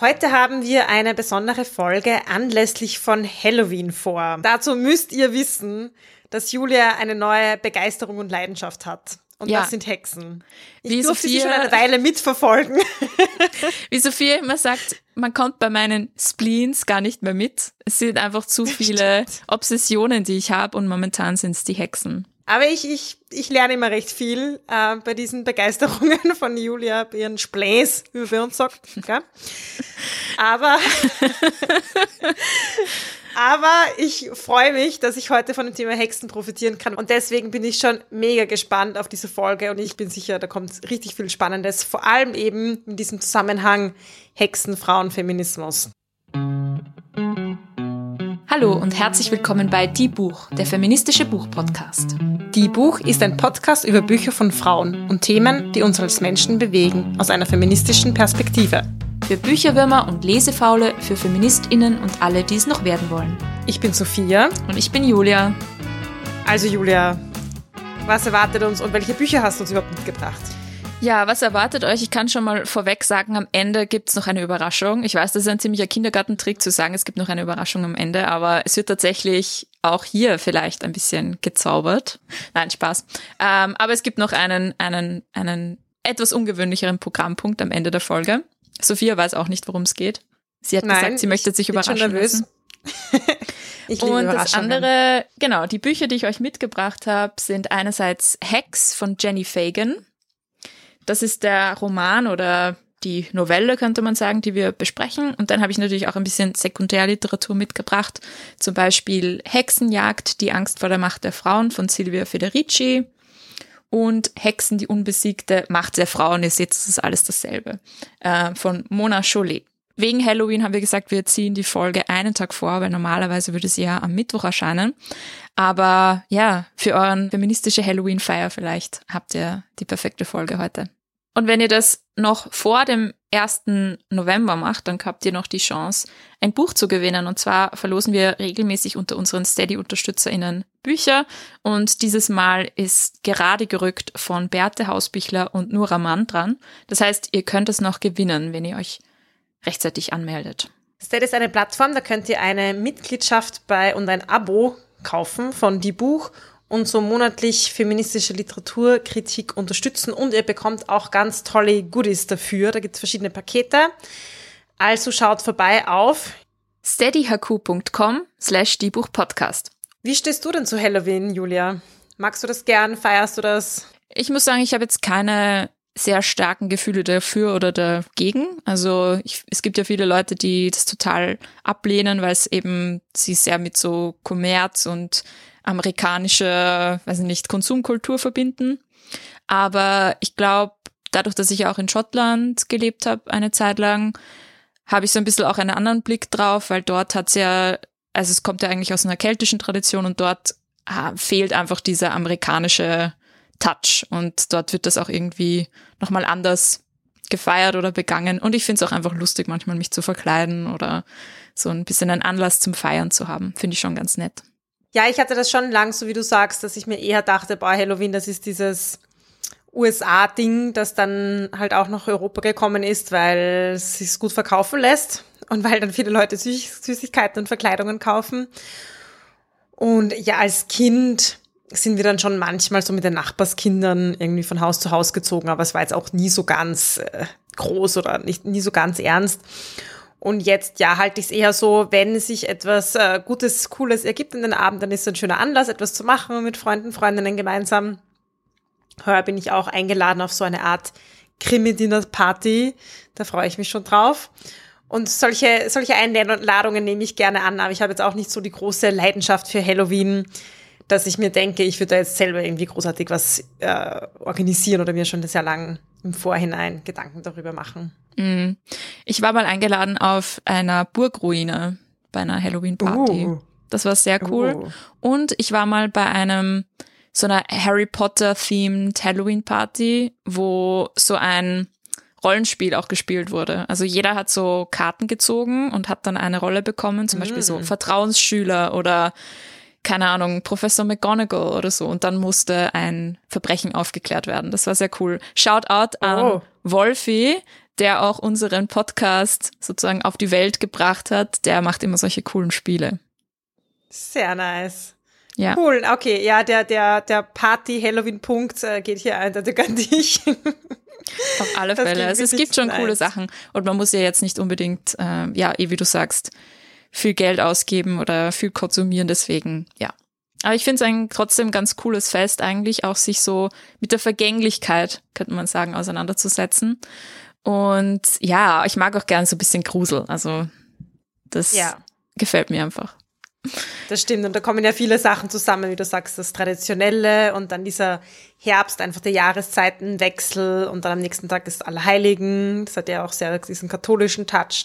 Heute haben wir eine besondere Folge anlässlich von Halloween vor. Dazu müsst ihr wissen, dass Julia eine neue Begeisterung und Leidenschaft hat. Und ja. das sind Hexen. Ich Wie durfte Sophia, sie schon eine Weile mitverfolgen. Wie Sophia immer sagt, man kommt bei meinen Spleens gar nicht mehr mit. Es sind einfach zu viele Obsessionen, die ich habe und momentan sind es die Hexen. Aber ich, ich, ich lerne immer recht viel äh, bei diesen Begeisterungen von Julia, bei ihren Spläs, wie man bei uns sagt. Gell? Aber, aber ich freue mich, dass ich heute von dem Thema Hexen profitieren kann. Und deswegen bin ich schon mega gespannt auf diese Folge. Und ich bin sicher, da kommt richtig viel Spannendes. Vor allem eben in diesem Zusammenhang Hexen, Frauen, Feminismus. Hallo und herzlich willkommen bei Die Buch, der feministische Buchpodcast. Die Buch ist ein Podcast über Bücher von Frauen und Themen, die uns als Menschen bewegen, aus einer feministischen Perspektive. Für Bücherwürmer und Lesefaule, für FeministInnen und alle, die es noch werden wollen. Ich bin Sophia. Und ich bin Julia. Also Julia, was erwartet uns und welche Bücher hast du uns überhaupt mitgebracht? Ja, was erwartet euch? Ich kann schon mal vorweg sagen, am Ende gibt's noch eine Überraschung. Ich weiß, das ist ein ziemlicher Kindergartentrick zu sagen, es gibt noch eine Überraschung am Ende, aber es wird tatsächlich auch hier vielleicht ein bisschen gezaubert. Nein, Spaß. Ähm, aber es gibt noch einen, einen, einen etwas ungewöhnlicheren Programmpunkt am Ende der Folge. Sophia weiß auch nicht, worum es geht. Sie hat Nein, gesagt, sie möchte sich überraschen lassen. ich Und das andere, genau, die Bücher, die ich euch mitgebracht habe, sind einerseits Hex von Jenny Fagan. Das ist der Roman oder die Novelle, könnte man sagen, die wir besprechen. Und dann habe ich natürlich auch ein bisschen Sekundärliteratur mitgebracht. Zum Beispiel Hexenjagd, die Angst vor der Macht der Frauen von Silvia Federici. Und Hexen, die unbesiegte Macht der Frauen. Seht, das ist alles dasselbe. Äh, von Mona Chollet. Wegen Halloween haben wir gesagt, wir ziehen die Folge einen Tag vor, weil normalerweise würde sie ja am Mittwoch erscheinen. Aber ja, für euren feministische Halloween-Feier vielleicht habt ihr die perfekte Folge heute. Und wenn ihr das noch vor dem 1. November macht, dann habt ihr noch die Chance, ein Buch zu gewinnen. Und zwar verlosen wir regelmäßig unter unseren Steady-UnterstützerInnen Bücher. Und dieses Mal ist gerade gerückt von Berthe Hausbichler und Nura Mann dran. Das heißt, ihr könnt es noch gewinnen, wenn ihr euch rechtzeitig anmeldet. Steady ist eine Plattform, da könnt ihr eine Mitgliedschaft bei und ein Abo kaufen von die Buch und so monatlich feministische Literaturkritik unterstützen und ihr bekommt auch ganz tolle Goodies dafür. Da gibt es verschiedene Pakete. Also schaut vorbei auf steadyhq.com slash die Buchpodcast. Wie stehst du denn zu Halloween, Julia? Magst du das gern? Feierst du das? Ich muss sagen, ich habe jetzt keine sehr starken Gefühle dafür oder dagegen. Also ich, es gibt ja viele Leute, die das total ablehnen, weil es eben sie sehr mit so Kommerz und amerikanische, weiß ich nicht, Konsumkultur verbinden. Aber ich glaube, dadurch, dass ich auch in Schottland gelebt habe eine Zeit lang, habe ich so ein bisschen auch einen anderen Blick drauf, weil dort hat's ja, also es kommt ja eigentlich aus einer keltischen Tradition und dort ah, fehlt einfach dieser amerikanische Touch und dort wird das auch irgendwie nochmal anders gefeiert oder begangen und ich finde es auch einfach lustig, manchmal mich zu verkleiden oder so ein bisschen einen Anlass zum Feiern zu haben. Finde ich schon ganz nett. Ja, ich hatte das schon lang, so wie du sagst, dass ich mir eher dachte, boah, Halloween, das ist dieses USA-Ding, das dann halt auch nach Europa gekommen ist, weil es sich gut verkaufen lässt und weil dann viele Leute Süß Süßigkeiten und Verkleidungen kaufen. Und ja, als Kind sind wir dann schon manchmal so mit den Nachbarskindern irgendwie von Haus zu Haus gezogen, aber es war jetzt auch nie so ganz äh, groß oder nicht nie so ganz ernst. Und jetzt, ja, halte ich es eher so, wenn sich etwas äh, Gutes, Cooles ergibt in den Abend, dann ist es ein schöner Anlass, etwas zu machen mit Freunden, Freundinnen gemeinsam. Heuer bin ich auch eingeladen auf so eine Art Krimi-Dinner-Party. Da freue ich mich schon drauf. Und solche, solche Einladungen nehme ich gerne an, aber ich habe jetzt auch nicht so die große Leidenschaft für Halloween, dass ich mir denke, ich würde da jetzt selber irgendwie großartig was äh, organisieren oder mir schon sehr lang im Vorhinein Gedanken darüber machen. Mm. Ich war mal eingeladen auf einer Burgruine bei einer Halloween-Party. Uh. Das war sehr cool. Uh. Und ich war mal bei einem so einer Harry Potter-themed Halloween-Party, wo so ein Rollenspiel auch gespielt wurde. Also jeder hat so Karten gezogen und hat dann eine Rolle bekommen, zum mm. Beispiel so mm. Vertrauensschüler oder keine Ahnung, Professor McGonagall oder so. Und dann musste ein Verbrechen aufgeklärt werden. Das war sehr cool. Shout out an oh. Wolfi, der auch unseren Podcast sozusagen auf die Welt gebracht hat, der macht immer solche coolen Spiele. Sehr nice. Ja. Cool, okay, ja, der, der, der Party-Halloween-Punkt äh, geht hier eindeutig an dich. Auf alle Fälle. Also es gibt schon nice. coole Sachen und man muss ja jetzt nicht unbedingt, äh, ja, eh wie du sagst, viel Geld ausgeben oder viel konsumieren, deswegen, ja. Aber ich finde es ein trotzdem ganz cooles Fest, eigentlich auch sich so mit der Vergänglichkeit, könnte man sagen, auseinanderzusetzen. Und ja, ich mag auch gern so ein bisschen Grusel. Also das Ja. gefällt mir einfach. Das stimmt. Und da kommen ja viele Sachen zusammen, wie du sagst, das Traditionelle und dann dieser Herbst, einfach der Jahreszeitenwechsel und dann am nächsten Tag ist Allerheiligen. Das hat ja auch sehr diesen katholischen Touch.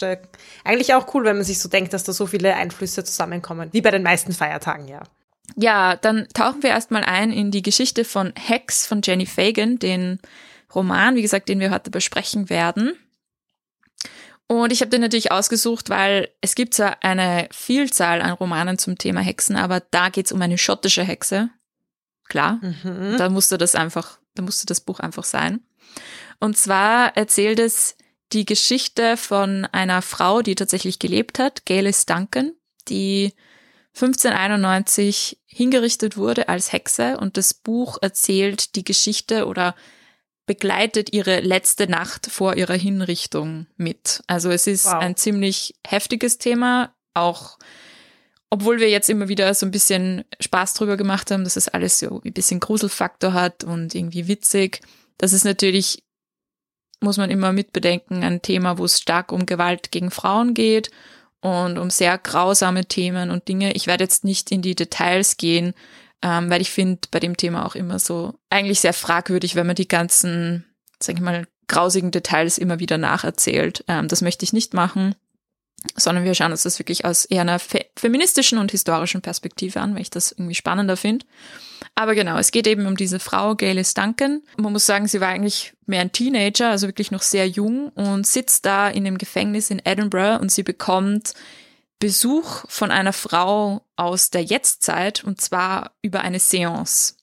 Eigentlich auch cool, wenn man sich so denkt, dass da so viele Einflüsse zusammenkommen, wie bei den meisten Feiertagen, ja. Ja, dann tauchen wir erstmal ein in die Geschichte von Hex von Jenny Fagan, den Roman, wie gesagt, den wir heute besprechen werden. Und ich habe den natürlich ausgesucht, weil es gibt zwar eine Vielzahl an Romanen zum Thema Hexen, aber da geht's um eine schottische Hexe. Klar, Mhm. da musste das einfach, da musste das Buch einfach sein. Und zwar erzählt es die Geschichte von einer Frau, die tatsächlich gelebt hat, Galis Duncan, die 1591 hingerichtet wurde als Hexe und das Buch erzählt die Geschichte oder begleitet ihre letzte Nacht vor ihrer Hinrichtung mit. Also es ist Wow. ein ziemlich heftiges Thema, auch obwohl wir jetzt immer wieder so ein bisschen Spaß drüber gemacht haben, dass es alles so ein bisschen Gruselfaktor hat und irgendwie witzig. Das ist natürlich, muss man immer mitbedenken, ein Thema, wo es stark um Gewalt gegen Frauen geht und um sehr grausame Themen und Dinge. Ich werde jetzt nicht in die Details gehen, ähm, weil ich finde bei dem Thema auch immer so eigentlich sehr fragwürdig, wenn man die ganzen, sag ich mal, grausigen Details immer wieder nacherzählt. Ähm, das möchte ich nicht machen, sondern wir schauen uns das wirklich aus eher einer fe feministischen und historischen Perspektive an, weil ich das irgendwie spannender finde. Aber genau, es geht eben um diese Frau, Galis Duncan. Man muss sagen, sie war eigentlich mehr ein Teenager, also wirklich noch sehr jung und sitzt da in dem Gefängnis in Edinburgh und sie bekommt Besuch von einer Frau aus der Jetztzeit und zwar über eine Seance.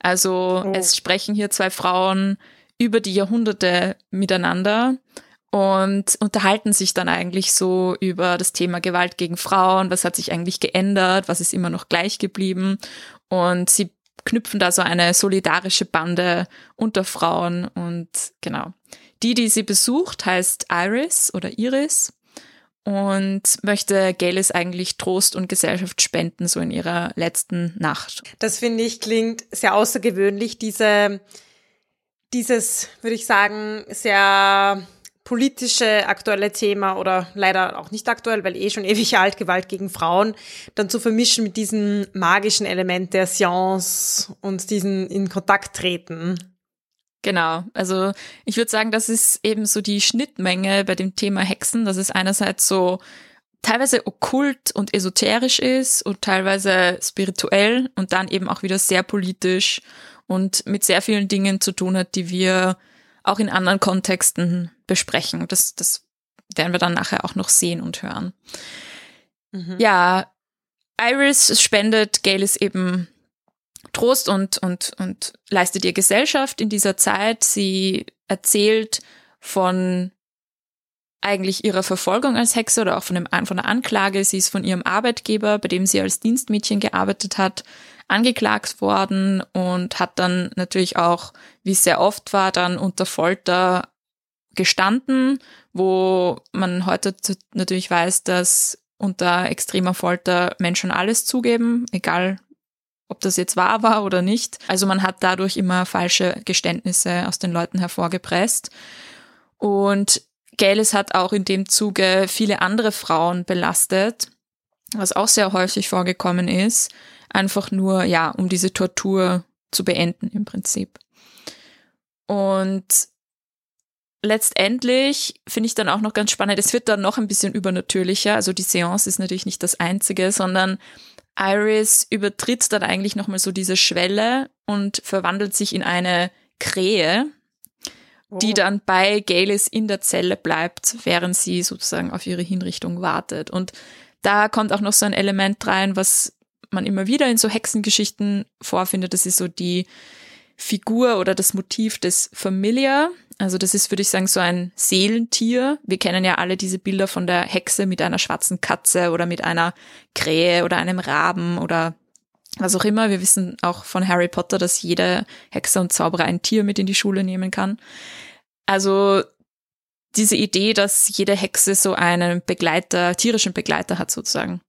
Also Oh. es sprechen hier zwei Frauen über die Jahrhunderte miteinander und unterhalten sich dann eigentlich so über das Thema Gewalt gegen Frauen, was hat sich eigentlich geändert, was ist immer noch gleich geblieben und sie knüpfen da so eine solidarische Bande unter Frauen und genau. Die, die sie besucht, heißt Iris oder Iris und möchte Galis eigentlich Trost und Gesellschaft spenden, so in ihrer letzten Nacht. Das finde ich klingt sehr außergewöhnlich, diese, dieses, würde ich sagen, sehr politische aktuelle Thema oder leider auch nicht aktuell, weil eh schon ewig alt, Gewalt gegen Frauen, dann zu vermischen mit diesem magischen Element der Science und diesen in Kontakt treten. Genau, also ich würde sagen, das ist eben so die Schnittmenge bei dem Thema Hexen, dass es einerseits so teilweise okkult und esoterisch ist und teilweise spirituell und dann eben auch wieder sehr politisch und mit sehr vielen Dingen zu tun hat, die wir auch in anderen Kontexten besprechen. Das, das werden wir dann nachher auch noch sehen und hören. Mhm. Ja, Iris spendet Galis eben Trost und, und, und leistet ihr Gesellschaft in dieser Zeit. Sie erzählt von eigentlich ihrer Verfolgung als Hexe oder auch von, dem, von der Anklage. Sie ist von ihrem Arbeitgeber, bei dem sie als Dienstmädchen gearbeitet hat, angeklagt worden und hat dann natürlich auch, wie es sehr oft war, dann unter Folter gestanden, wo man heute natürlich weiß, dass unter extremer Folter Menschen alles zugeben, egal ob das jetzt wahr war oder nicht. Also man hat dadurch immer falsche Geständnisse aus den Leuten hervorgepresst. Und Galis hat auch in dem Zuge viele andere Frauen belastet, was auch sehr häufig vorgekommen ist, einfach nur, ja, um diese Tortur zu beenden im Prinzip. Und letztendlich finde ich dann auch noch ganz spannend, es wird dann noch ein bisschen übernatürlicher, also die Seance ist natürlich nicht das einzige, sondern Iris übertritt dann eigentlich nochmal so diese Schwelle und verwandelt sich in eine Krähe, die Oh. dann bei Galis in der Zelle bleibt, während sie sozusagen auf ihre Hinrichtung wartet. Und da kommt auch noch so ein Element rein, was man immer wieder in so Hexengeschichten vorfindet. Das ist so die, Figur oder das Motiv des Familiar. Also das ist, würde ich sagen, so ein Seelentier. Wir kennen ja alle diese Bilder von der Hexe mit einer schwarzen Katze oder mit einer Krähe oder einem Raben oder was auch immer. Wir wissen auch von Harry Potter, dass jede Hexe und Zauberer ein Tier mit in die Schule nehmen kann. Also diese Idee, dass jede Hexe so einen Begleiter, tierischen Begleiter hat sozusagen,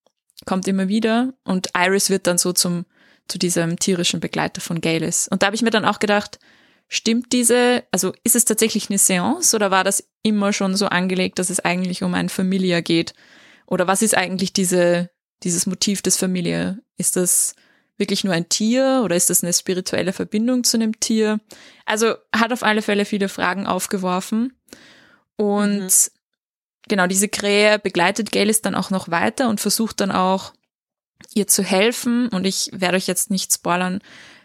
kommt immer wieder und Iris wird dann so zum zu diesem tierischen Begleiter von Galis. Und da habe ich mir dann auch gedacht, stimmt diese, also ist es tatsächlich eine Seance oder war das immer schon so angelegt, dass es eigentlich um ein Familia geht? Oder was ist eigentlich diese, dieses Motiv des Familia? Ist das wirklich nur ein Tier oder ist das eine spirituelle Verbindung zu einem Tier? Also hat auf alle Fälle viele Fragen aufgeworfen. Und mhm. genau, diese Krähe begleitet Galis dann auch noch weiter und versucht dann auch ihr zu helfen. Und ich werde euch jetzt nicht spoilern,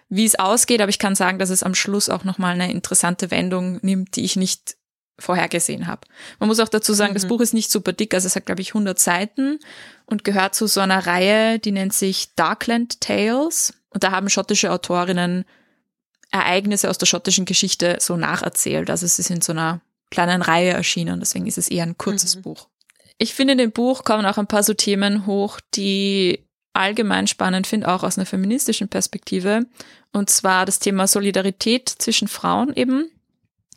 wie es ausgeht, aber ich kann sagen, dass es am Schluss auch nochmal eine interessante Wendung nimmt, die ich nicht vorhergesehen habe. Man muss auch dazu sagen, mhm. das Buch ist nicht super dick, also es hat, glaube ich, 100 Seiten und gehört zu so einer Reihe, die nennt sich Darkland Tales. Und da haben schottische Autorinnen Ereignisse aus der schottischen Geschichte so nacherzählt. Also es ist in so einer kleinen Reihe erschienen, deswegen ist es eher ein kurzes mhm. Buch. Ich finde, in dem Buch kommen auch ein paar so Themen hoch, die allgemein spannend finde, auch aus einer feministischen Perspektive. Und zwar das Thema Solidarität zwischen Frauen eben.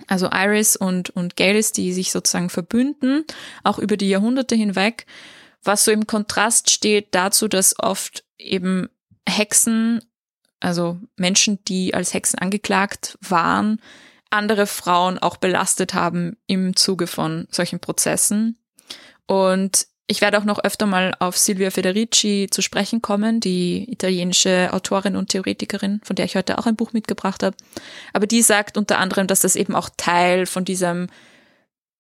Also Iris und, und Galis, die sich sozusagen verbünden, auch über die Jahrhunderte hinweg, was so im Kontrast steht dazu, dass oft eben Hexen, also Menschen, die als Hexen angeklagt waren, andere Frauen auch belastet haben im Zuge von solchen Prozessen. Und ich werde auch noch öfter mal auf Silvia Federici zu sprechen kommen, die italienische Autorin und Theoretikerin, von der ich heute auch ein Buch mitgebracht habe. Aber die sagt unter anderem, dass das eben auch Teil von diesem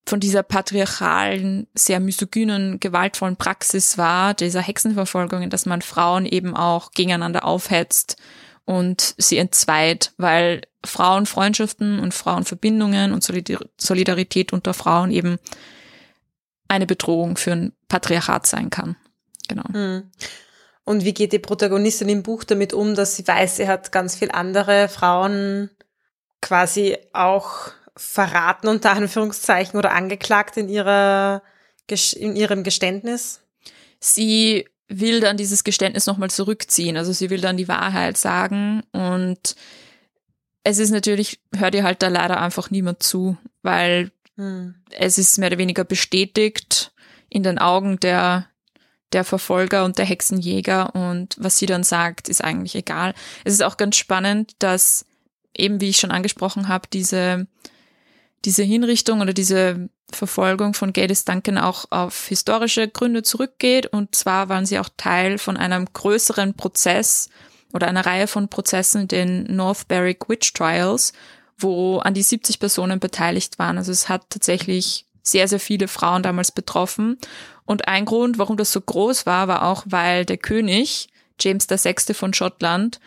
von dieser patriarchalen, sehr misogynen, gewaltvollen Praxis war, dieser Hexenverfolgungen, dass man Frauen eben auch gegeneinander aufhetzt und sie entzweit, weil Frauenfreundschaften und Frauenverbindungen und Solidarität unter Frauen eben eine Bedrohung für ein Patriarchat sein kann. Genau. Hm. Und wie geht die Protagonistin im Buch damit um, dass sie weiß, sie hat ganz viel andere Frauen quasi auch verraten unter Anführungszeichen oder angeklagt in ihrer in ihrem Geständnis? Sie will dann dieses Geständnis nochmal zurückziehen. Also sie will dann die Wahrheit sagen und es ist natürlich, hört ihr halt da leider einfach niemand zu, weil hm. Es ist mehr oder weniger bestätigt in den Augen der, der Verfolger und der Hexenjäger und was sie dann sagt, ist eigentlich egal. Es ist auch ganz spannend, dass eben, wie ich schon angesprochen habe, diese, diese Hinrichtung oder diese Verfolgung von Geddes Duncan auch auf historische Gründe zurückgeht. Und zwar waren sie auch Teil von einem größeren Prozess oder einer Reihe von Prozessen, den North Berwick Witch Trials, wo an die 70 Personen beteiligt waren. Also es hat tatsächlich sehr, sehr viele Frauen damals betroffen. Und ein Grund, warum das so groß war, war auch, weil der König, James VI. von Schottland,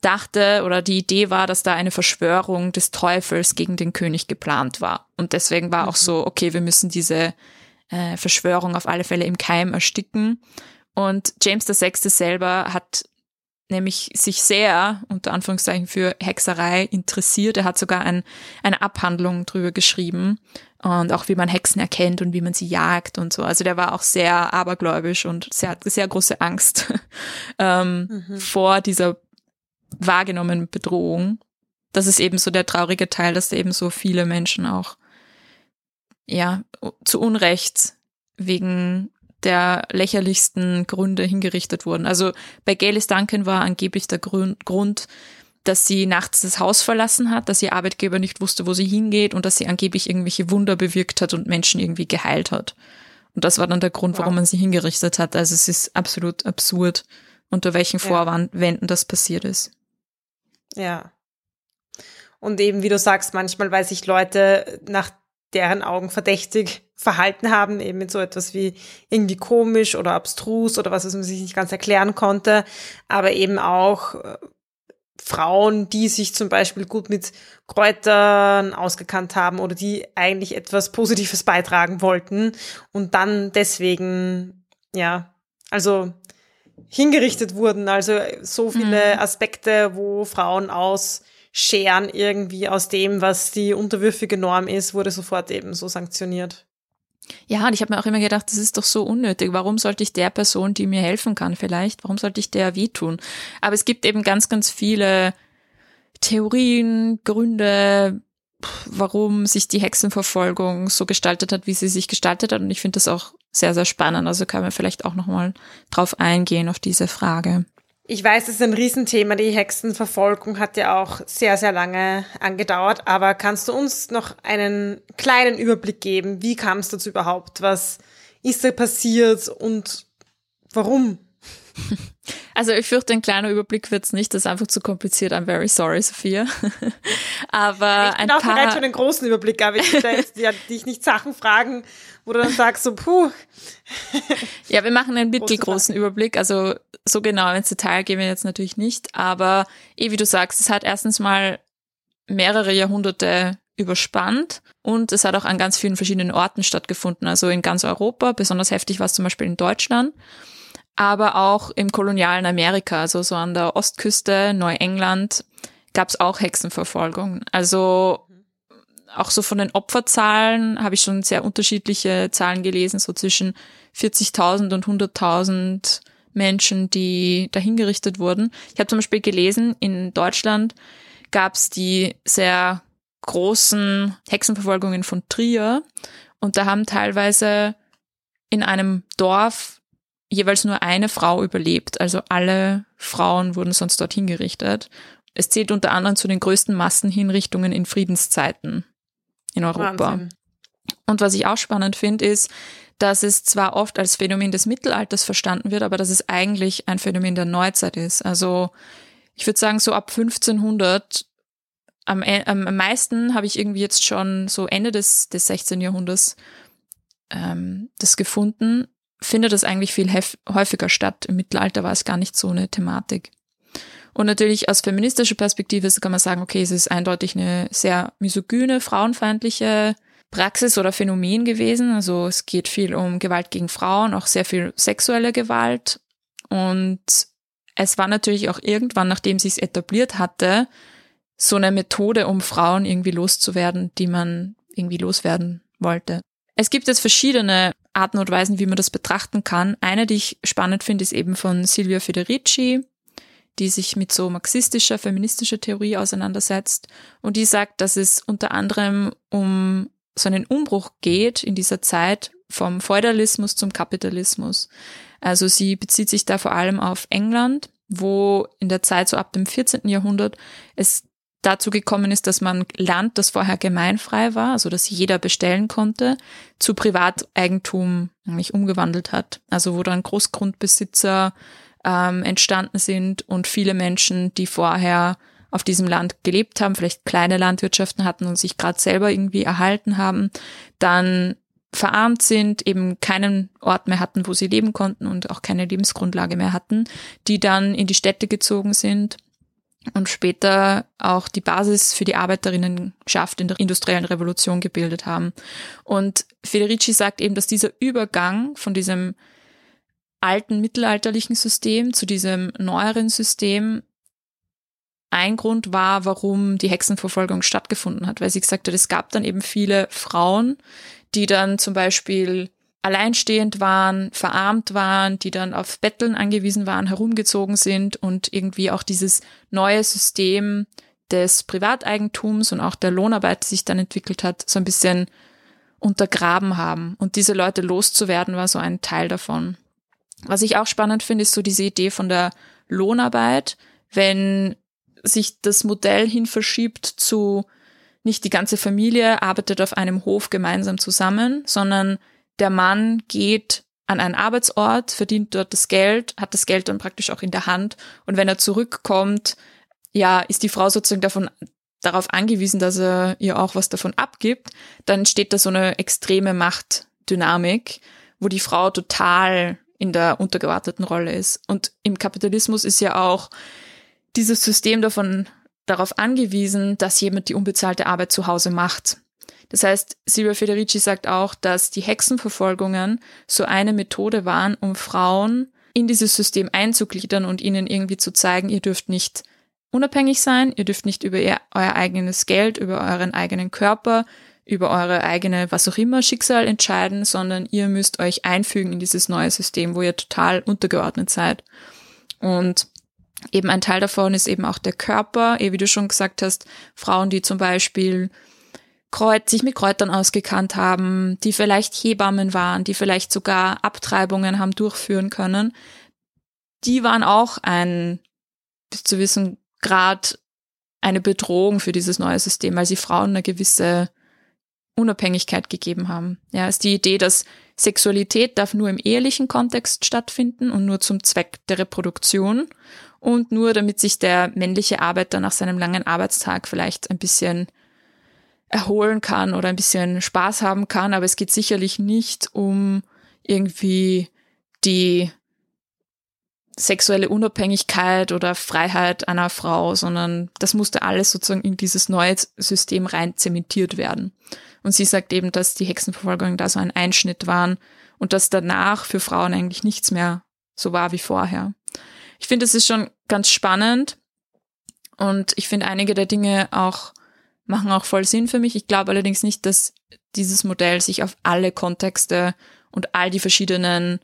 dachte oder die Idee war, dass da eine Verschwörung des Teufels gegen den König geplant war. Und deswegen war auch so, mhm. okay, wir müssen diese äh, Verschwörung auf alle Fälle im Keim ersticken. Und James VI. selber hat nämlich sich sehr, unter Anführungszeichen, für Hexerei interessiert. Er hat sogar ein, eine Abhandlung drüber geschrieben und auch wie man Hexen erkennt und wie man sie jagt und so. Also der war auch sehr abergläubisch und sehr, sehr große Angst ähm, mhm. vor dieser wahrgenommenen Bedrohung. Das ist eben so der traurige Teil, dass da eben so viele Menschen auch ja zu Unrecht wegen der lächerlichsten Gründe hingerichtet wurden. Also bei Galis Duncan war angeblich der Grund, dass sie nachts das Haus verlassen hat, dass ihr Arbeitgeber nicht wusste, wo sie hingeht und dass sie angeblich irgendwelche Wunder bewirkt hat und Menschen irgendwie geheilt hat. Und das war dann der Grund, warum man sie hingerichtet hat. Also es ist absolut absurd, unter welchen Vorwänden das passiert ist. Ja. Und eben, wie du sagst, manchmal, weil sich Leute nach deren Augen verdächtig verhalten haben, eben mit so etwas wie irgendwie komisch oder abstrus oder was, was man sich nicht ganz erklären konnte, aber eben auch äh, Frauen, die sich zum Beispiel gut mit Kräutern ausgekannt haben oder die eigentlich etwas Positives beitragen wollten und dann deswegen, ja, also hingerichtet wurden. Also so viele mhm. Aspekte, wo Frauen aus scheren irgendwie aus dem, was die unterwürfige Norm ist, wurde sofort eben so sanktioniert. Ja, und ich habe mir auch immer gedacht, das ist doch so unnötig. Warum sollte ich der Person, die mir helfen kann, vielleicht, warum sollte ich der wehtun? Aber es gibt eben ganz, ganz viele Theorien, Gründe, warum sich die Hexenverfolgung so gestaltet hat, wie sie sich gestaltet hat. Und ich finde das auch sehr, sehr spannend. Also kann man vielleicht auch nochmal drauf eingehen, auf diese Frage. Ich weiß, es ist ein Riesenthema. Die Hexenverfolgung hat ja auch sehr, sehr lange angedauert. Aber kannst du uns noch einen kleinen Überblick geben? Wie kam es dazu überhaupt? Was ist da passiert und warum? Also ich fürchte, ein kleiner Überblick wird's nicht. Das ist einfach zu kompliziert. I'm very sorry, Sophia. aber ich bin auch bereit für einen großen Überblick, aber ich will da jetzt ja, dich nicht Sachen fragen, wo du dann sagst so, puh. Ja, wir machen einen mittelgroßen Überblick. Also so genau ins Detail gehen wir jetzt natürlich nicht. Aber eh, wie du sagst, es hat erstens mal mehrere Jahrhunderte überspannt und es hat auch an ganz vielen verschiedenen Orten stattgefunden. Also in ganz Europa. Besonders heftig war es zum Beispiel in Deutschland aber auch im kolonialen Amerika, also so an der Ostküste, Neuengland, gab es auch Hexenverfolgung. Also auch so von den Opferzahlen habe ich schon sehr unterschiedliche Zahlen gelesen, so zwischen 40.000 und 100.000 Menschen, die dahingerichtet wurden. Ich habe zum Beispiel gelesen, in Deutschland gab es die sehr großen Hexenverfolgungen von Trier und da haben teilweise in einem Dorf jeweils nur eine Frau überlebt. Also alle Frauen wurden sonst dort hingerichtet. Es zählt unter anderem zu den größten Massenhinrichtungen in Friedenszeiten in Europa. Wahnsinn. Und was ich auch spannend finde, ist, dass es zwar oft als Phänomen des Mittelalters verstanden wird, aber dass es eigentlich ein Phänomen der Neuzeit ist. Also ich würde sagen, so ab 1500 am, e, am meisten habe ich irgendwie jetzt schon so Ende des, des 16. Jahrhunderts ähm, das gefunden findet es eigentlich viel häufiger statt. Im Mittelalter war es gar nicht so eine Thematik. Und natürlich aus feministischer Perspektive kann man sagen, okay, es ist eindeutig eine sehr misogyne, frauenfeindliche Praxis oder Phänomen gewesen. Also es geht viel um Gewalt gegen Frauen, auch sehr viel sexuelle Gewalt. Und es war natürlich auch irgendwann, nachdem sich etabliert hatte, so eine Methode, um Frauen irgendwie loszuwerden, die man irgendwie loswerden wollte. Es gibt jetzt verschiedene Arten und Weisen, wie man das betrachten kann. Eine, die ich spannend finde, ist eben von Silvia Federici, die sich mit so marxistischer, feministischer Theorie auseinandersetzt und die sagt, dass es unter anderem um so einen Umbruch geht in dieser Zeit vom Feudalismus zum Kapitalismus. Also sie bezieht sich da vor allem auf England, wo in der Zeit so ab dem 14. Jahrhundert es dazu gekommen ist, dass man Land, das vorher gemeinfrei war, also das jeder bestellen konnte, zu Privateigentum eigentlich umgewandelt hat. Also wo dann Großgrundbesitzer ähm, entstanden sind und viele Menschen, die vorher auf diesem Land gelebt haben, vielleicht kleine Landwirtschaften hatten und sich gerade selber irgendwie erhalten haben, dann verarmt sind, eben keinen Ort mehr hatten, wo sie leben konnten und auch keine Lebensgrundlage mehr hatten, die dann in die Städte gezogen sind und später auch die Basis für die Arbeiterinnenschaft in der industriellen Revolution gebildet haben. Und Federici sagt eben, dass dieser Übergang von diesem alten mittelalterlichen System zu diesem neueren System ein Grund war, warum die Hexenverfolgung stattgefunden hat, weil sie gesagt hat, es gab dann eben viele Frauen, die dann zum Beispiel alleinstehend waren, verarmt waren, die dann auf Betteln angewiesen waren, herumgezogen sind und irgendwie auch dieses neue System des Privateigentums und auch der Lohnarbeit, die sich dann entwickelt hat, so ein bisschen untergraben haben. Und diese Leute loszuwerden, war so ein Teil davon. Was ich auch spannend finde, ist so diese Idee von der Lohnarbeit, wenn sich das Modell hin verschiebt zu nicht die ganze Familie arbeitet auf einem Hof gemeinsam zusammen, sondern der Mann geht an einen Arbeitsort, verdient dort das Geld, hat das Geld dann praktisch auch in der Hand und wenn er zurückkommt, ja, ist die Frau sozusagen davon darauf angewiesen, dass er ihr auch was davon abgibt, dann entsteht da so eine extreme Machtdynamik, wo die Frau total in der untergeordneten Rolle ist. Und im Kapitalismus ist ja auch dieses System davon darauf angewiesen, dass jemand die unbezahlte Arbeit zu Hause macht. Das heißt, Silvia Federici sagt auch, dass die Hexenverfolgungen so eine Methode waren, um Frauen in dieses System einzugliedern und ihnen irgendwie zu zeigen, ihr dürft nicht unabhängig sein, ihr dürft nicht über ihr, euer eigenes Geld, über euren eigenen Körper, über eure eigene, was auch immer, Schicksal entscheiden, sondern ihr müsst euch einfügen in dieses neue System, wo ihr total untergeordnet seid. Und eben ein Teil davon ist eben auch der Körper, eh wie du schon gesagt hast, Frauen, die zum Beispiel Kreuz, sich mit Kräutern ausgekannt haben, die vielleicht Hebammen waren, die vielleicht sogar Abtreibungen haben durchführen können, die waren auch ein, bis zu wissen Grad eine Bedrohung für dieses neue System, weil sie Frauen eine gewisse Unabhängigkeit gegeben haben. Ja, ist die Idee, dass Sexualität darf nur im ehelichen Kontext stattfinden und nur zum Zweck der Reproduktion und nur damit sich der männliche Arbeiter nach seinem langen Arbeitstag vielleicht ein bisschen erholen kann oder ein bisschen Spaß haben kann, aber es geht sicherlich nicht um irgendwie die sexuelle Unabhängigkeit oder Freiheit einer Frau, sondern das musste alles sozusagen in dieses neue System rein zementiert werden. Und sie sagt eben, dass die Hexenverfolgungen da so ein Einschnitt waren und dass danach für Frauen eigentlich nichts mehr so war wie vorher. Ich finde, es ist schon ganz spannend und ich finde einige der Dinge auch machen auch voll Sinn für mich. Ich glaube allerdings nicht, dass dieses Modell sich auf alle Kontexte und all die verschiedenen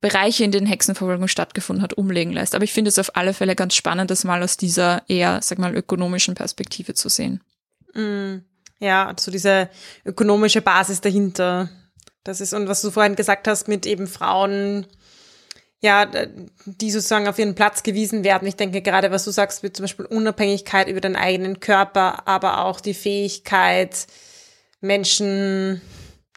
Bereiche, in denen Hexenverfolgung stattgefunden hat, umlegen lässt. Aber ich finde es auf alle Fälle ganz spannend, das mal aus dieser eher, sag mal, ökonomischen Perspektive zu sehen. Mm, ja, so also diese ökonomische Basis dahinter. Das ist, und was du vorhin gesagt hast, mit eben Frauen, ja, die sozusagen auf ihren Platz gewiesen werden. Ich denke gerade, was du sagst, wie zum Beispiel Unabhängigkeit über den eigenen Körper, aber auch die Fähigkeit, Menschen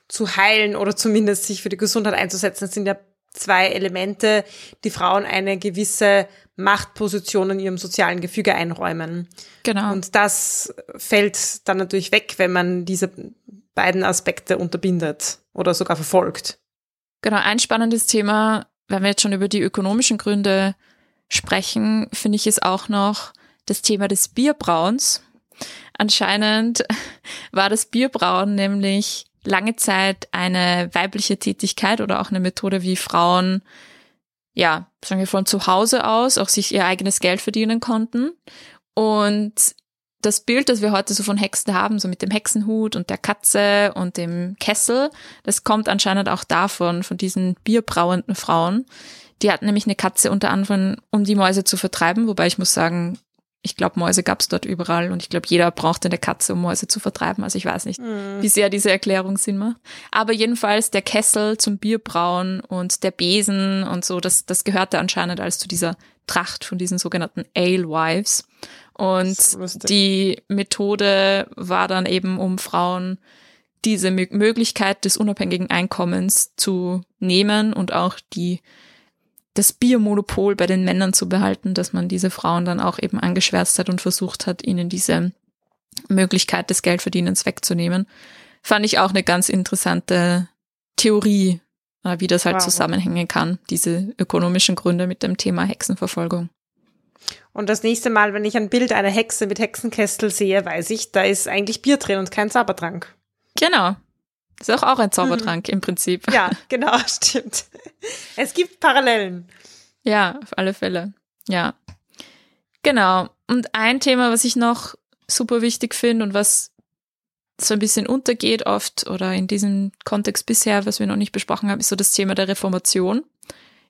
zu heilen oder zumindest sich für die Gesundheit einzusetzen. Das sind ja zwei Elemente, die Frauen eine gewisse Machtposition in ihrem sozialen Gefüge einräumen. Genau. Und das fällt dann natürlich weg, wenn man diese beiden Aspekte unterbindet oder sogar verfolgt. Genau, ein spannendes Thema, wenn wir jetzt schon über die ökonomischen Gründe sprechen, finde ich es auch noch das Thema des Bierbrauens. Anscheinend war das Bierbrauen nämlich lange Zeit eine weibliche Tätigkeit oder auch eine Methode, wie Frauen, ja, sagen wir von zu Hause aus auch sich ihr eigenes Geld verdienen konnten. Und das Bild, das wir heute so von Hexen haben, so mit dem Hexenhut und der Katze und dem Kessel, das kommt anscheinend auch davon, von diesen bierbrauenden Frauen. Die hatten nämlich eine Katze unter anderem, um die Mäuse zu vertreiben, wobei ich muss sagen, ich glaube, Mäuse gab es dort überall und ich glaube, jeder brauchte eine Katze, um Mäuse zu vertreiben. Also ich weiß nicht, mhm. wie sehr diese Erklärung Sinn macht. Aber jedenfalls der Kessel zum Bierbrauen und der Besen und so, das, das gehörte anscheinend als zu dieser Tracht von diesen sogenannten Alewives. Und die Methode war dann eben, um Frauen diese Möglichkeit des unabhängigen Einkommens zu nehmen und auch die das Biermonopol bei den Männern zu behalten, dass man diese Frauen dann auch eben angeschwärzt hat und versucht hat, ihnen diese Möglichkeit des Geldverdienens wegzunehmen. Fand ich auch eine ganz interessante Theorie, äh, wie das halt wow. zusammenhängen kann, diese ökonomischen Gründe mit dem Thema Hexenverfolgung. Und das nächste Mal, wenn ich ein Bild einer Hexe mit Hexenkessel sehe, weiß ich, da ist eigentlich Bier drin und kein Zaubertrank. Genau, ist auch, auch ein Zaubertrank mhm. im Prinzip. Ja, genau, stimmt. Es gibt Parallelen. Ja, auf alle Fälle. Ja. Genau. Und ein Thema, was ich noch super wichtig finde und was so ein bisschen untergeht oft oder in diesem Kontext bisher, was wir noch nicht besprochen haben, ist so das Thema der Reformation.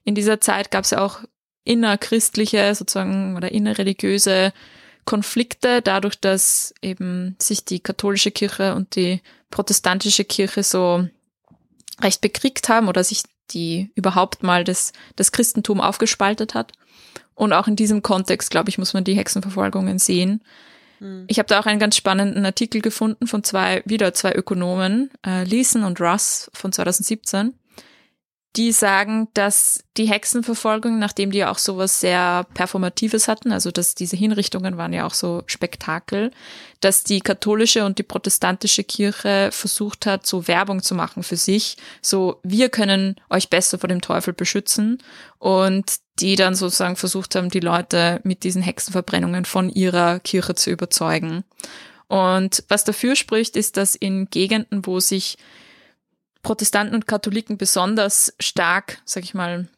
In dieser Zeit gab es ja auch innerchristliche sozusagen oder innerreligiöse Konflikte, dadurch, dass eben sich die katholische Kirche und die protestantische Kirche so recht bekriegt haben oder sich die überhaupt mal das, das Christentum aufgespaltet hat. Und auch in diesem Kontext, glaube ich, muss man die Hexenverfolgungen sehen. Hm. Ich habe da auch einen ganz spannenden Artikel gefunden von zwei, wieder zwei Ökonomen, äh, Leeson und Russ von 2017 die sagen, dass die Hexenverfolgung, nachdem die ja auch sowas sehr Performatives hatten, also dass diese Hinrichtungen waren ja auch so Spektakel, dass die katholische und die protestantische Kirche versucht hat, so Werbung zu machen für sich, so wir können euch besser vor dem Teufel beschützen und die dann sozusagen versucht haben, die Leute mit diesen Hexenverbrennungen von ihrer Kirche zu überzeugen. Und was dafür spricht, ist, dass in Gegenden, wo sich Protestanten und Katholiken besonders stark, sag ich mal,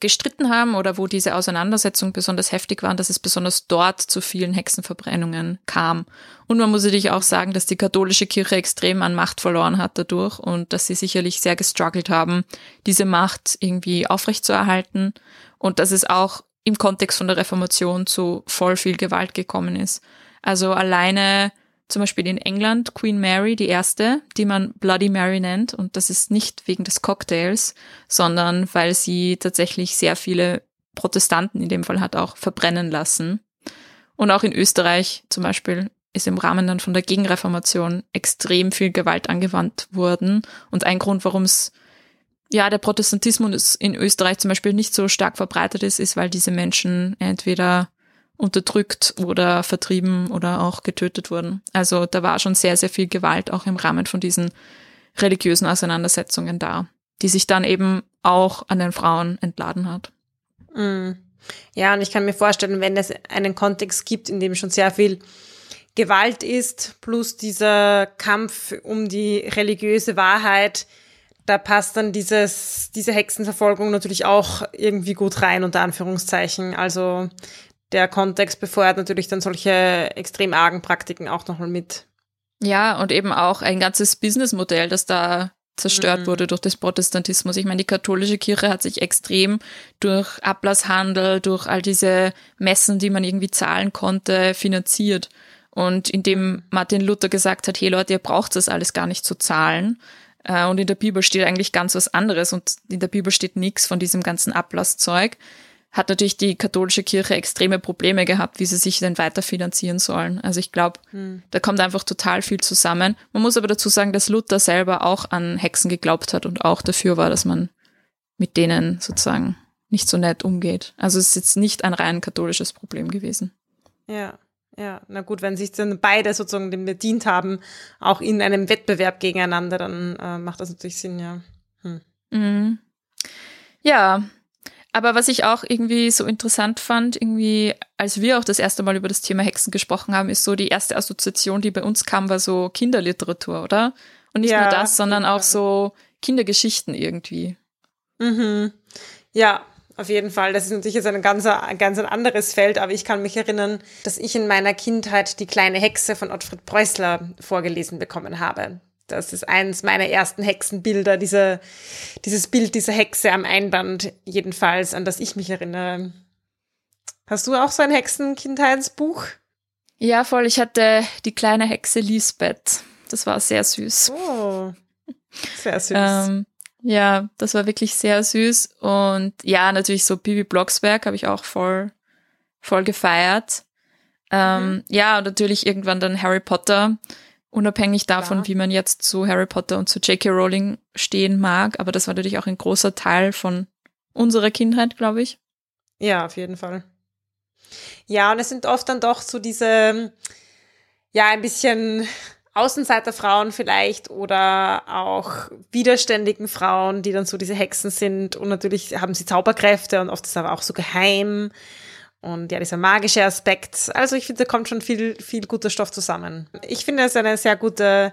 gestritten haben oder wo diese Auseinandersetzungen besonders heftig waren, dass es besonders dort zu vielen Hexenverbrennungen kam. Und man muss natürlich auch sagen, dass die katholische Kirche extrem an Macht verloren hat dadurch und dass sie sicherlich sehr gestruggelt haben, diese Macht irgendwie aufrechtzuerhalten und dass es auch im Kontext von der Reformation zu voll viel Gewalt gekommen ist. Also alleine zum Beispiel in England Queen Mary, die erste, die man Bloody Mary nennt. Und das ist nicht wegen des Cocktails, sondern weil sie tatsächlich sehr viele Protestanten in dem Fall hat auch verbrennen lassen. Und auch in Österreich zum Beispiel ist im Rahmen dann von der Gegenreformation extrem viel Gewalt angewandt worden. Und ein Grund, warum es ja, der Protestantismus in Österreich zum Beispiel nicht so stark verbreitet ist, ist, weil diese Menschen entweder unterdrückt oder vertrieben oder auch getötet wurden. Also da war schon sehr, sehr viel Gewalt auch im Rahmen von diesen religiösen Auseinandersetzungen da, die sich dann eben auch an den Frauen entladen hat. Mm. Ja, und ich kann mir vorstellen, wenn es einen Kontext gibt, in dem schon sehr viel Gewalt ist, plus dieser Kampf um die religiöse Wahrheit, da passt dann dieses, diese Hexenverfolgung natürlich auch irgendwie gut rein, unter Anführungszeichen. Also der Kontext befeuert natürlich dann solche extrem argen Praktiken auch nochmal mit. Ja, und eben auch ein ganzes Businessmodell, das da zerstört mhm. wurde durch das Protestantismus. Ich meine, die katholische Kirche hat sich extrem durch Ablasshandel, durch all diese Messen, die man irgendwie zahlen konnte, finanziert. Und indem Martin Luther gesagt hat, hey Leute, ihr braucht das alles gar nicht zu zahlen. Äh, und in der Bibel steht eigentlich ganz was anderes und in der Bibel steht nichts von diesem ganzen Ablasszeug hat natürlich die katholische Kirche extreme Probleme gehabt, wie sie sich denn weiter finanzieren sollen. Also ich glaube, hm. da kommt einfach total viel zusammen. Man muss aber dazu sagen, dass Luther selber auch an Hexen geglaubt hat und auch dafür war, dass man mit denen sozusagen nicht so nett umgeht. Also es ist jetzt nicht ein rein katholisches Problem gewesen. Ja. Ja, na gut, wenn sich dann beide sozusagen dem bedient haben, auch in einem Wettbewerb gegeneinander, dann äh, macht das natürlich Sinn, ja. Hm. Mhm. Ja, aber was ich auch irgendwie so interessant fand, irgendwie, als wir auch das erste Mal über das Thema Hexen gesprochen haben, ist so die erste Assoziation, die bei uns kam, war so Kinderliteratur, oder? Und nicht ja, nur das, sondern auch so Kindergeschichten irgendwie. Mhm. Ja, auf jeden Fall. Das ist natürlich jetzt ein ganz, ganz ein anderes Feld, aber ich kann mich erinnern, dass ich in meiner Kindheit die kleine Hexe von Ottfried Preußler vorgelesen bekommen habe. Das ist eins meiner ersten Hexenbilder, diese, dieses Bild dieser Hexe am Einband, jedenfalls, an das ich mich erinnere. Hast du auch so ein Hexenkindheitsbuch? Ja, voll. Ich hatte die kleine Hexe Lisbeth. Das war sehr süß. Oh, sehr süß. ähm, ja, das war wirklich sehr süß. Und ja, natürlich so Bibi Blocksberg habe ich auch voll, voll gefeiert. Ähm, mhm. Ja, und natürlich irgendwann dann Harry Potter. Unabhängig davon, Klar. wie man jetzt zu Harry Potter und zu J.K. Rowling stehen mag, aber das war natürlich auch ein großer Teil von unserer Kindheit, glaube ich. Ja, auf jeden Fall. Ja, und es sind oft dann doch so diese, ja, ein bisschen Außenseiterfrauen vielleicht oder auch widerständigen Frauen, die dann so diese Hexen sind und natürlich haben sie Zauberkräfte und oft ist es aber auch so geheim und ja, dieser magische Aspekt. Also ich finde, da kommt schon viel, viel guter Stoff zusammen. Ich finde es eine sehr gute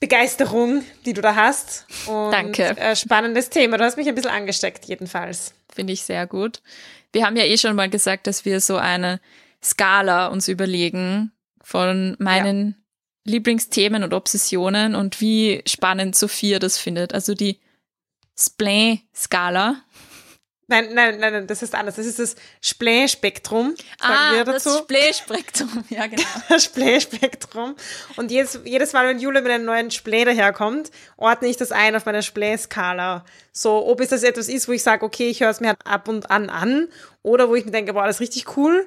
Begeisterung, die du da hast. Und Danke. Äh, spannendes Thema. Du hast mich ein bisschen angesteckt, jedenfalls. Finde ich sehr gut. Wir haben ja eh schon mal gesagt, dass wir so eine Skala uns überlegen von meinen ja. Lieblingsthemen und Obsessionen und wie spannend Sophia das findet. Also die Splain-Skala Nein, nein, nein, nein, das ist anders. Das ist das Splay-Spektrum. Ah, das Splay-Spektrum, ja genau. das Splay-Spektrum. Und jedes, jedes Mal, wenn Jule mit einem neuen Splay daherkommt, ordne ich das ein auf meiner Splay-Skala. So, ob es das etwas ist, wo ich sage, okay, ich höre es mir ab und an an, oder wo ich mir denke, boah, das ist richtig cool,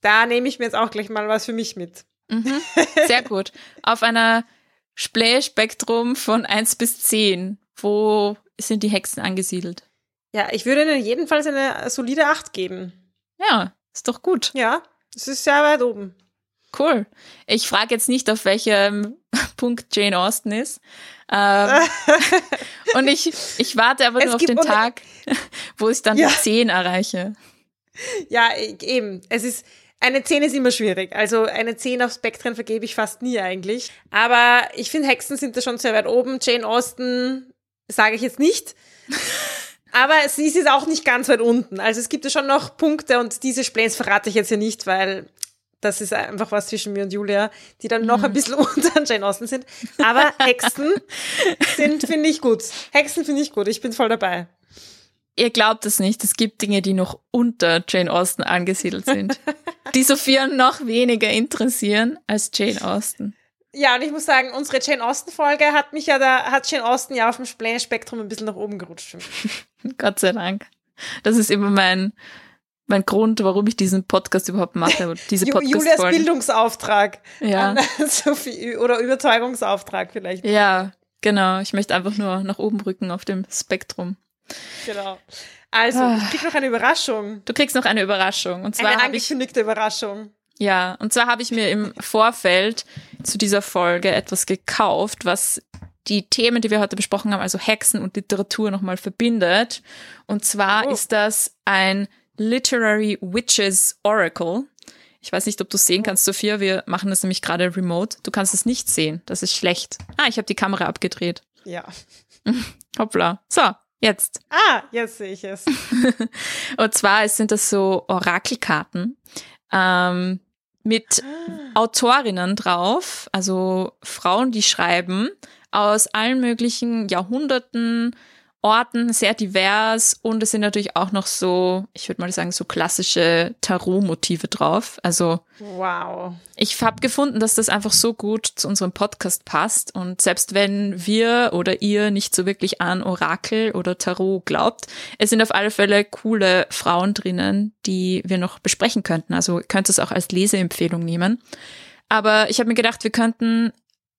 da nehme ich mir jetzt auch gleich mal was für mich mit. Mhm, sehr gut. Auf einer Splay-Spektrum von eins bis zehn, wo sind die Hexen angesiedelt? Ja, ich würde Ihnen jedenfalls eine solide 8 geben. Ja, ist doch gut. Ja, es ist sehr weit oben. Cool. Ich frage jetzt nicht, auf welchem Punkt Jane Austen ist. Ähm, und ich, ich warte aber nur auf den Tag, wo ich dann ja. die 10 erreiche. Ja, eben. Es ist, eine 10 ist immer schwierig. Also eine 10 auf Spektren vergebe ich fast nie eigentlich. Aber ich finde, Hexen sind da schon sehr weit oben. Jane Austen sage ich jetzt nicht. Aber sie ist jetzt auch nicht ganz weit unten. Also es gibt ja schon noch Punkte und diese Splains verrate ich jetzt hier nicht, weil das ist einfach was zwischen mir und Julia, die dann noch ein Mhm. bisschen unter Jane Austen sind. Aber Hexen sind, finde ich gut. Hexen finde ich gut. Ich bin voll dabei. Ihr glaubt es nicht, es gibt Dinge, die noch unter Jane Austen angesiedelt sind, die Sophia noch weniger interessieren als Jane Austen. Ja, und ich muss sagen, unsere Jane Austen-Folge hat mich ja da, hat Jane Austen ja auf dem Splain-Spektrum ein bisschen nach oben gerutscht. Gott sei Dank. Das ist immer mein, mein Grund, warum ich diesen Podcast überhaupt mache. und Diese Ju- Julias Podcast-Folgen. Bildungsauftrag. Ja. Sophie, oder Überzeugungsauftrag vielleicht. Ja, genau. Ich möchte einfach nur nach oben rücken auf dem Spektrum. Genau. Also, Ah. ich krieg noch eine Überraschung. Du kriegst noch eine Überraschung. Und zwar Eine habe ich angekündigte Überraschung. Ja, und zwar habe ich mir im Vorfeld zu dieser Folge etwas gekauft, was die Themen, die wir heute besprochen haben, also Hexen und Literatur nochmal verbindet. Und zwar Oh. ist das ein Literary Witches Oracle. Ich weiß nicht, ob du es sehen kannst, Sophia. Wir machen das nämlich gerade remote. Du kannst es nicht sehen. Das ist schlecht. Ah, ich habe die Kamera abgedreht. Ja. Hoppla. So, jetzt. Ah, jetzt sehe ich es. Und zwar sind das so Orakelkarten ähm, mit Autorinnen drauf, also Frauen, die schreiben aus allen möglichen Jahrhunderten, Orten, sehr divers und es sind natürlich auch noch so, ich würde mal sagen, so klassische Tarot-Motive drauf. Also Wow. ich habe gefunden, dass das einfach so gut zu unserem Podcast passt. Und selbst wenn wir oder ihr nicht so wirklich an Orakel oder Tarot glaubt, es sind auf alle Fälle coole Frauen drinnen, die wir noch besprechen könnten. Also ihr könnt es auch als Leseempfehlung nehmen. Aber ich habe mir gedacht, wir könnten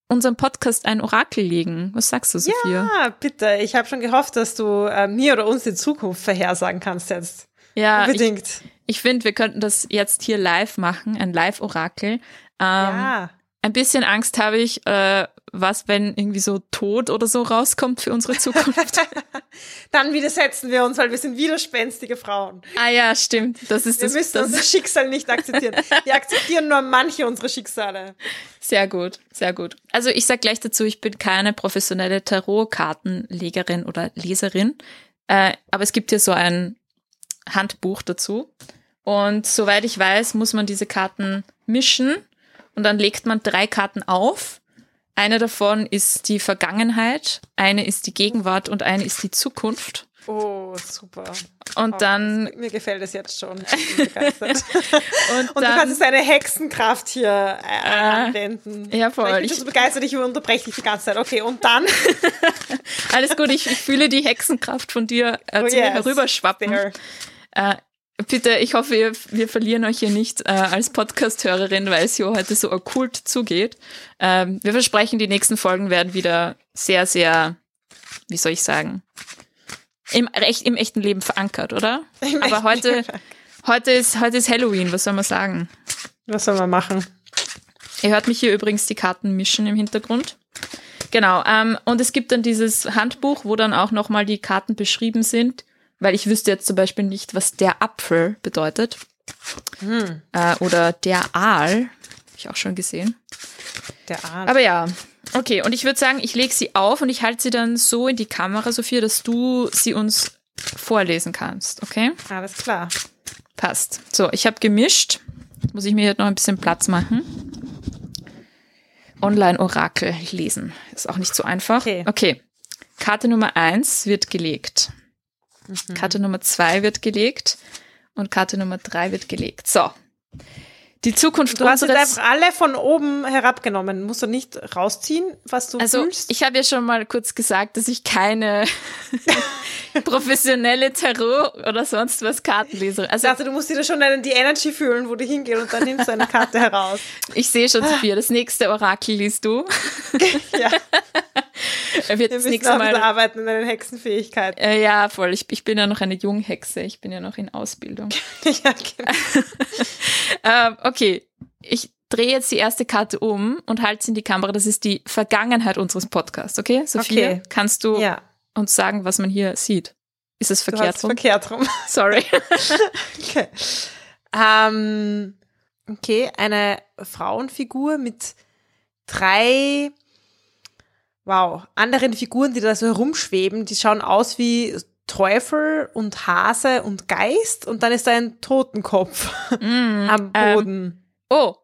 unserem Podcast ein Orakel legen. Was sagst du, Sophia? Ah, bitte. Ich habe schon gehofft, dass du äh, mir oder uns die Zukunft vorhersagen kannst jetzt. Ja, ich, Unbedingt. ich finde, wir könnten das jetzt hier live machen, ein Live-Orakel. Ähm, ja. Ein bisschen Angst habe ich, äh, was, wenn irgendwie so Tod oder so rauskommt für unsere Zukunft. Dann widersetzen wir uns, weil wir sind widerspenstige Frauen. ah ja, stimmt. Das ist Wir das, müssen das unser Schicksal nicht akzeptieren. Wir akzeptieren nur manche unserer Schicksale. sehr gut, sehr gut. Also ich sag gleich dazu, ich bin keine professionelle Tarotkartenlegerin oder Leserin, äh, aber es gibt hier so ein Handbuch dazu. Und soweit ich weiß, muss man diese Karten mischen und dann legt man drei Karten auf. Eine davon ist die Vergangenheit, eine ist die Gegenwart und eine ist die Zukunft. Oh, super. Und Oh, dann das- Mir gefällt es jetzt schon. Ich bin begeistert. und, Und du kannst deine Hexenkraft hier äh, Ah, anwenden. ja, voll. Ich bin Ich- so begeistert, ich unterbreche dich die ganze Zeit. Okay, und dann? alles gut, ich, ich fühle die Hexenkraft von dir äh, Oh zu mir yes, herüberschwappen. there. Äh, bitte, ich hoffe, wir, wir verlieren euch hier nicht äh, als Podcast-Hörerin, weil es hier heute so okkult zugeht. Ähm, wir versprechen, die nächsten Folgen werden wieder sehr, sehr, wie soll ich sagen, im, echt, im echten Leben verankert, oder? Im Aber heute, heute, ist, heute ist Halloween, was soll man sagen? Was soll man machen? Ihr hört mich hier übrigens die Karten mischen im Hintergrund. Genau, ähm, und es gibt dann dieses Handbuch, wo dann auch nochmal die Karten beschrieben sind, weil ich wüsste jetzt zum Beispiel nicht, was der Apfel bedeutet. Hm, Äh, oder der Aal, habe ich auch schon gesehen. der Arm. Aber ja, okay, und ich würde sagen, ich lege sie auf und ich halte sie dann so in die Kamera, Sophia, dass du sie uns vorlesen kannst, okay? Alles klar. Passt. So, ich habe gemischt. Jetzt muss ich mir jetzt noch ein bisschen Platz machen. Online-Orakel lesen. Ist auch nicht so einfach. Okay. okay. Karte Nummer eins wird gelegt. Mhm. Karte Nummer zwei wird gelegt. Und Karte Nummer drei wird gelegt. So. Die Zukunft Du hast jetzt einfach alle von oben herabgenommen. Musst du nicht rausziehen, was du Also fühlst? ich habe ja schon mal kurz gesagt, dass ich keine professionelle Tarot oder sonst was Kartenleserin. Ich Also dachte, du musst dir da schon die Energy fühlen, wo du hingehst und dann nimmst du eine Karte heraus. ich sehe schon, Sophia, das nächste Orakel liest du. Ja, Er wird wir das nächste Mal. arbeiten in deinen Hexenfähigkeiten. Äh, ja, voll. Ich, ich bin ja noch eine Junghexe. Ich bin ja noch in Ausbildung. ja, genau. ähm, okay, ich drehe jetzt die erste Karte um und halte sie in die Kamera. Das ist die Vergangenheit unseres Podcasts, okay? Sophia, Okay. kannst du ja, uns sagen, was man hier sieht? Ist es verkehrt rum? verkehrt rum. Sorry. Okay. Ähm, okay, eine Frauenfigur mit drei, wow, anderen Figuren, die da so herumschweben, die schauen aus wie Teufel und Hase und Geist und dann ist da ein Totenkopf Mm, am ähm, Boden. Oh,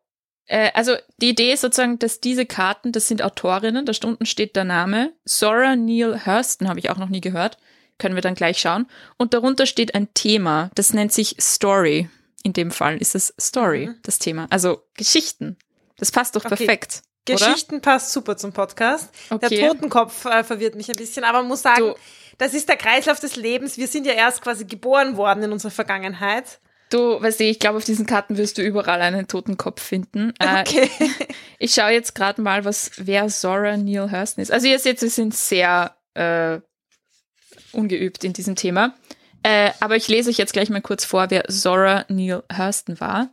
äh, also die Idee ist sozusagen, dass diese Karten, das sind Autorinnen, da unten steht der Name. Zora Neale Hurston habe ich auch noch nie gehört. Können wir dann gleich schauen. Und darunter steht ein Thema, das nennt sich Story. In dem Fall ist es Story, Mhm. das Thema. Also Geschichten. Das passt doch Okay. perfekt. Geschichten passt super zum Podcast. Okay. Der Totenkopf äh, verwirrt mich ein bisschen, aber man muss sagen, Du- das ist der Kreislauf des Lebens. Wir sind ja erst quasi geboren worden in unserer Vergangenheit. Du, weißt du, ich glaube, auf diesen Karten wirst du überall einen Totenkopf finden. Äh, Okay. Ich schaue jetzt gerade mal, was wer Zora Neale Hurston ist. Also ihr seht, wir sind sehr äh, ungeübt in diesem Thema. Äh, aber ich lese euch jetzt gleich mal kurz vor, wer Zora Neale Hurston war.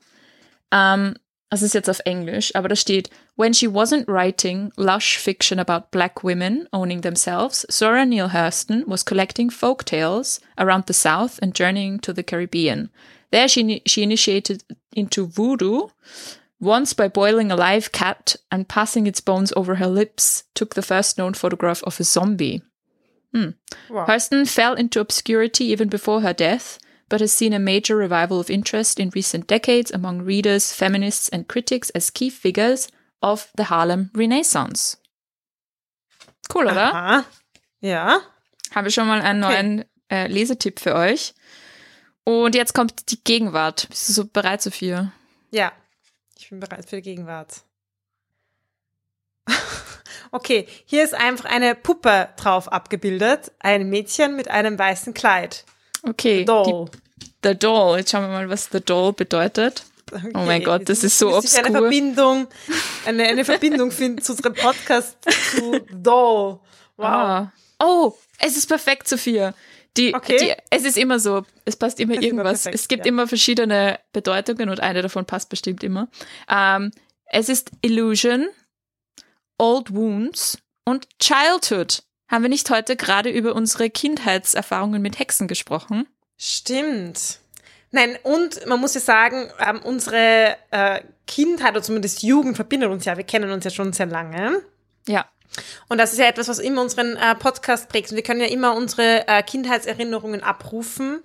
Ähm, das ist jetzt auf Englisch, aber da steht, When she wasn't writing lush fiction about black women owning themselves, Zora Neale Hurston was collecting folk tales around the South and journeying to the Caribbean. There she, she initiated into voodoo, once by boiling a live cat and passing its bones over her lips, took the first known photograph of a zombie. Hmm. Wow. Hurston fell into obscurity even before her death, but has seen a major revival of interest in recent decades among readers, feminists, and critics as key figures of the Harlem Renaissance. Cool, oder? Aha. Ja. Haben wir schon mal einen Okay. neuen äh, Lesetipp für euch. Und jetzt kommt die Gegenwart. Bist du so bereit, Sophia? Ja. Ich bin bereit für die Gegenwart. Okay, hier ist einfach eine Puppe drauf abgebildet. Ein Mädchen mit einem weißen Kleid. Okay. Doll. Die, the Doll. Jetzt schauen wir mal, was The Doll bedeutet. Okay, Oh mein Gott, das ist so ich eine obskur. Verbindung, eine, eine Verbindung finden zu unserem Podcast zu Doll. Wow. Ah. Oh, es ist perfekt, Sophia. Die, Okay. die, es ist immer so, es passt immer Es irgendwas. perfekt, es gibt ja. immer verschiedene Bedeutungen und eine davon passt bestimmt immer. Ähm, es ist Illusion, Old Wounds und Childhood. Haben wir nicht heute gerade über unsere Kindheitserfahrungen mit Hexen gesprochen? Stimmt. Nein, und man muss ja sagen, ähm, unsere äh, Kindheit oder zumindest Jugend verbindet uns ja. Wir kennen uns ja schon sehr lange. Ja. Und das ist ja etwas, was immer unseren äh, Podcast prägt. Und wir können ja immer unsere äh, Kindheitserinnerungen abrufen,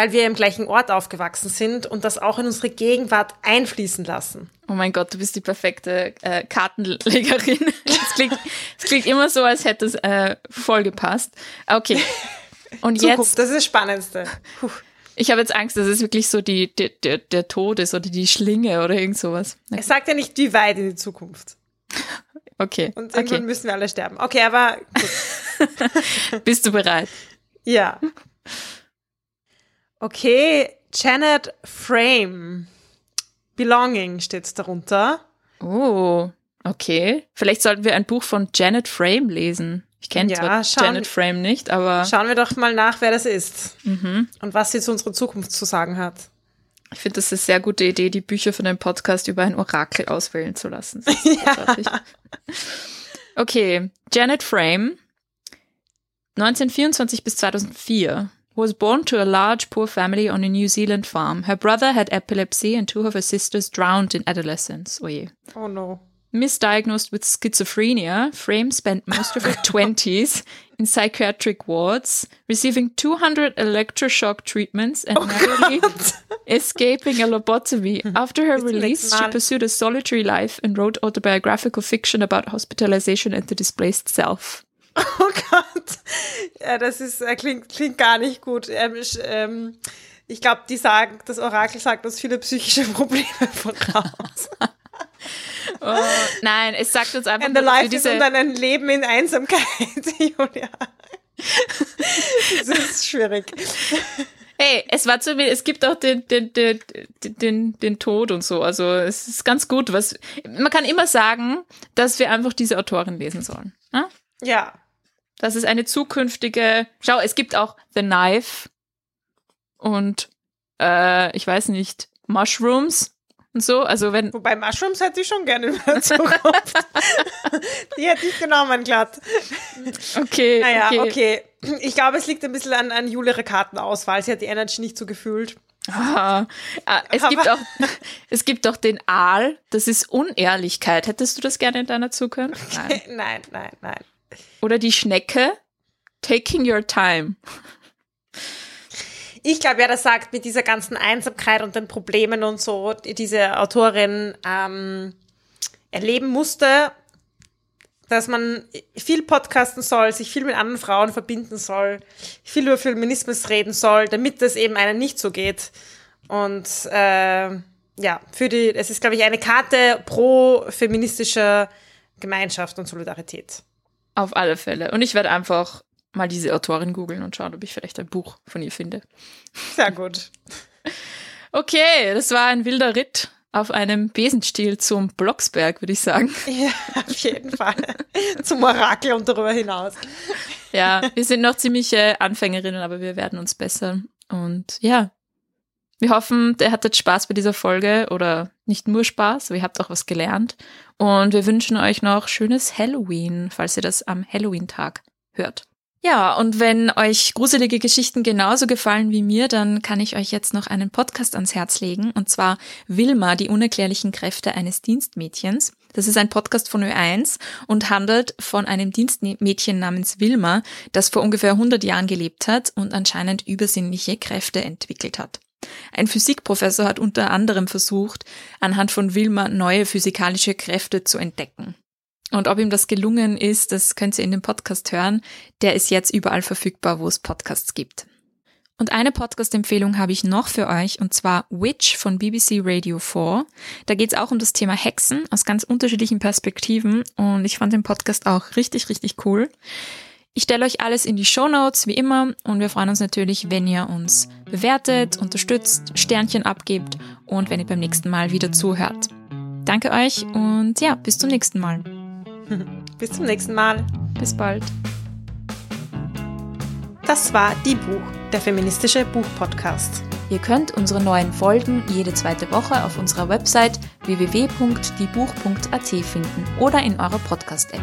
weil wir im gleichen Ort aufgewachsen sind und das auch in unsere Gegenwart einfließen lassen. Oh mein Gott, du bist die perfekte äh, Kartenlegerin. Es klingt, klingt immer so, als hätte es äh, voll gepasst. Okay. Und Zukunft, jetzt das ist das Spannendste. Puh. Ich habe jetzt Angst, dass es wirklich so die, die, der, der Tod ist oder die Schlinge oder irgend sowas. Es sagt ja nicht, wie weit in die Zukunft. Okay. Und irgendwann okay. müssen wir alle sterben. Okay, aber gut. Bist du bereit? Ja. Okay, Janet Frame. Belonging steht darunter. Oh, okay. Vielleicht sollten wir ein Buch von Janet Frame lesen. Ich kenne Ja, zwar schauen- Janet Frame nicht, aber Schauen wir doch mal nach, wer das ist mhm. und was sie zu unserer Zukunft zu sagen hat. ich finde das eine sehr gute Idee, die Bücher von dem Podcast über ein Orakel auswählen zu lassen. Ist großartig. Okay, Janet Frame, 1924 bis 2004, was born to a large poor family on a New Zealand farm. Her brother had epilepsy and two of her sisters drowned in adolescence. Oh je. Oh no. Misdiagnosed with schizophrenia, Frame spent most of her 20s in psychiatric wards, receiving 200 electroshock treatments and narrowly escaping a lobotomy. After her zum release, she pursued a solitary life and wrote autobiographical fiction about hospitalization and the displaced self. Oh Gott. Ja, das ist, äh, klingt, klingt gar nicht gut. Ähm, ich ähm, ich glaube, die sagen, das Orakel sagt uns viele psychische Probleme voraus. Oh, nein, es sagt uns einfach And the life diese, und dann ein Leben in Einsamkeit, Julia. Das ist schwierig. Hey, es war zu es gibt auch den, den, den, den, den Tod und so. Also es ist ganz gut, was man kann immer sagen, dass wir einfach diese Autorin lesen sollen. Ne? Ja. Das ist eine zukünftige. Schau, es gibt auch The Knife und äh, ich weiß nicht, Mushrooms und so. Also wenn. Wobei Mushrooms hätte ich schon gerne in der Zukunft. Die hätte ich genommen, glatt. Okay, Naja, okay. okay. Ich glaube, es liegt ein bisschen an, an Julia Kartenauswahl. Sie hat die Energy nicht so gefühlt. Ah, es gibt auch, es gibt auch den Aal. Das ist Unehrlichkeit. Hättest du das gerne in deiner Zukunft? Nein. Nein, nein, nein. Oder die Schnecke. Taking your time. ich glaube, wer das sagt, mit dieser ganzen Einsamkeit und den Problemen und so, die diese Autorin ähm, erleben musste, dass man viel podcasten soll, sich viel mit anderen Frauen verbinden soll, viel über Feminismus reden soll, damit es eben einem nicht so geht. Und äh, ja, für die, es ist, glaube ich, eine Karte pro feministische Gemeinschaft und Solidarität. Auf alle Fälle. Und ich werde einfach mal diese Autorin googeln und schauen, ob ich vielleicht ein Buch von ihr finde. Sehr gut. Okay, das war ein wilder Ritt auf einem Besenstiel zum Blocksberg, würde ich sagen. Ja, auf jeden Fall. zum Orakel und darüber hinaus. Ja, wir sind noch ziemliche Anfängerinnen, aber wir werden uns besser. Und ja, wir hoffen, ihr hattet Spaß bei dieser Folge oder nicht nur Spaß, aber ihr habt auch was gelernt. Und wir wünschen euch noch schönes Halloween, falls ihr das am Halloween-Tag hört. Ja, und wenn euch gruselige Geschichten genauso gefallen wie mir, dann kann ich euch jetzt noch einen Podcast ans Herz legen, und zwar Wilma, die unerklärlichen Kräfte eines Dienstmädchens. Das ist ein Podcast von Ö1 und handelt von einem Dienstmädchen namens Wilma, das vor ungefähr 100 Jahren gelebt hat und anscheinend übersinnliche Kräfte entwickelt hat. Ein Physikprofessor hat unter anderem versucht, anhand von Wilma neue physikalische Kräfte zu entdecken. Und ob ihm das gelungen ist, das könnt ihr in dem Podcast hören. Der ist jetzt überall verfügbar, wo es Podcasts gibt. Und eine Podcast-Empfehlung habe ich noch für euch, und zwar Witch von BBC Radio 4. Da geht es auch um das Thema Hexen aus ganz unterschiedlichen Perspektiven und ich fand den Podcast auch richtig, richtig cool. Ich stelle euch alles in die Show Notes wie immer und wir freuen uns natürlich, wenn ihr uns bewertet, unterstützt, Sternchen abgebt und wenn ihr beim nächsten Mal wieder zuhört. Danke euch und ja, bis zum nächsten Mal. Bis zum nächsten Mal. Bis bald. Das war Die Buch, der feministische Buchpodcast. Ihr könnt unsere neuen Folgen jede zweite Woche auf unserer Website www.diebuch.at finden oder in eurer Podcast-App.